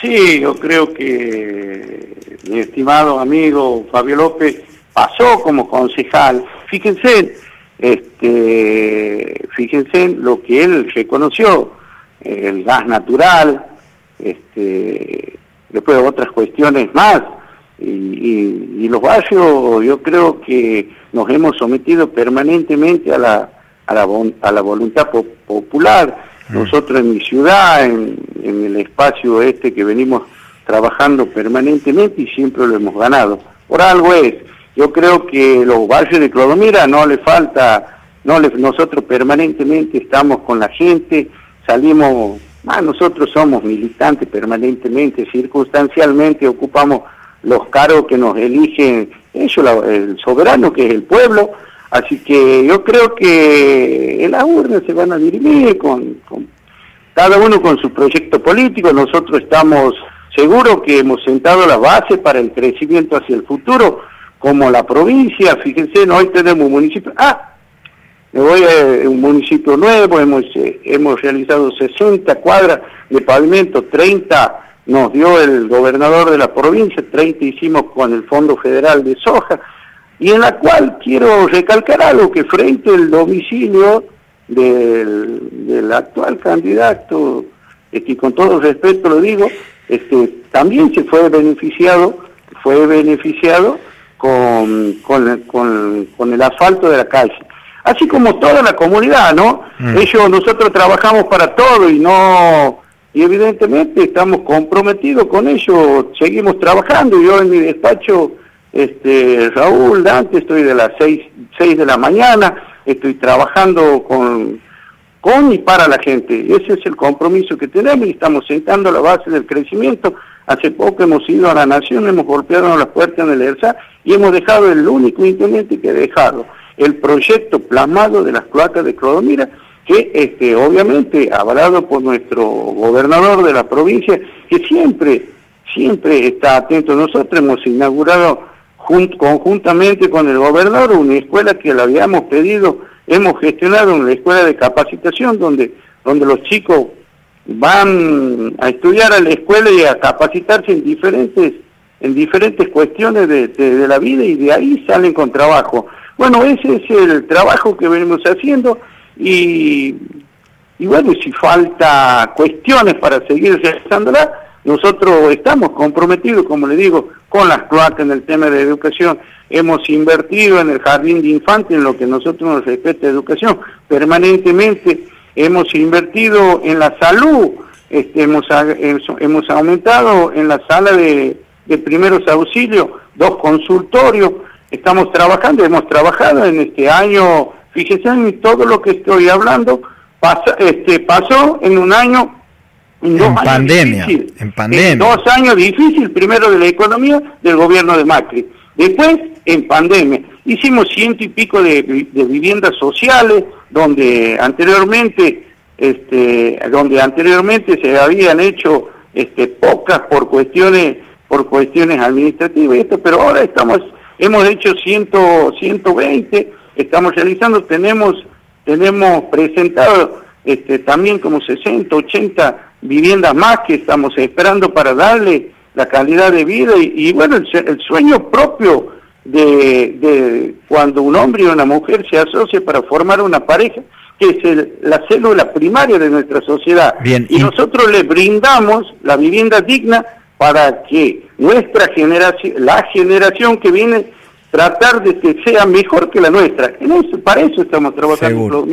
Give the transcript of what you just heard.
Sí, yo creo que mi estimado amigo Fabio López pasó como concejal. Fíjense, este, fíjense en lo que él reconoció, el gas natural, este, después otras cuestiones más. Y, los barrios yo creo que nos hemos sometido permanentemente a la, a la, a la voluntad popular. Mm. Nosotros en mi ciudad, en, en el espacio este que venimos trabajando permanentemente y siempre lo hemos ganado. Por algo es, yo creo que los barrios de Clodomira no le falta, no le, nosotros permanentemente estamos con la gente, salimos, ah, nosotros somos militantes permanentemente, circunstancialmente ocupamos los cargos que nos eligen ellos, el soberano que es el pueblo, así que yo creo que en la urna se van a dirimir con cada uno con su proyecto político, nosotros estamos seguros que hemos sentado la base para el crecimiento hacia el futuro, como la provincia, fíjense, hoy tenemos un municipio, ah, me voy a un municipio nuevo, hemos, eh, hemos realizado 60 cuadras de pavimento, 30 nos dio el gobernador de la provincia, 30 hicimos con el Fondo Federal de Soja, y en la cual quiero recalcar algo que frente al domicilio del, actual candidato, que con todo respeto lo digo, este, también se fue beneficiado, fue beneficiado con, con, el asfalto de la calle. Así como toda la comunidad, ¿no? Mm. Ellos, nosotros trabajamos para todo y no, y evidentemente estamos comprometidos con ellos, seguimos trabajando. Yo en mi despacho, este, Raúl, antes estoy de las seis, seis de la mañana, estoy trabajando con, con y para la gente. Ese es el compromiso que tenemos y estamos sentando la base del crecimiento. Hace poco hemos ido a la Nación, hemos golpeado las puertas en el ERSA y hemos dejado el único intendente que ha dejado el proyecto plasmado de las cloacas de Clodomira, que este, obviamente avalado por nuestro gobernador de la provincia, que siempre, siempre está atento. Nosotros hemos inaugurado conjuntamente con el gobernador una escuela que le habíamos pedido, hemos gestionado una escuela de capacitación donde, donde los chicos van a estudiar a la escuela y a capacitarse en diferentes, en diferentes cuestiones de, la vida y de ahí salen con trabajo. Bueno, ese es el trabajo que venimos haciendo y, y bueno, si falta cuestiones para seguir realizándola, nosotros estamos comprometidos, como le digo, con las cloacas en el tema de educación. Hemos invertido en el jardín de infantes, en lo que nosotros nos respecta a educación. Permanentemente hemos invertido en la salud, este, hemos, hemos aumentado en la sala de, primeros auxilios, dos consultorios. Estamos trabajando, hemos trabajado en este año, fíjense en todo lo que estoy hablando, este, pasó en un año en, pandemia, en pandemia. dos años difíciles, primero de la economía del gobierno de Macri, después en pandemia. Hicimos ciento y pico de, viviendas sociales, donde anteriormente, este, donde anteriormente se habían hecho este, pocas por cuestiones, por cuestiones administrativas, esto, pero ahora estamos, hemos hecho ciento, 120, estamos realizando, tenemos, tenemos presentado este, también como 60, 80 viviendas más que estamos esperando para darle la calidad de vida y, bueno, el, sueño propio de, cuando un hombre y una mujer se asocian para formar una pareja, que es la célula primaria de nuestra sociedad. y, nosotros le brindamos la vivienda digna para que nuestra generación, la generación que viene, tratar de que sea mejor que la nuestra. En eso, para eso estamos trabajando.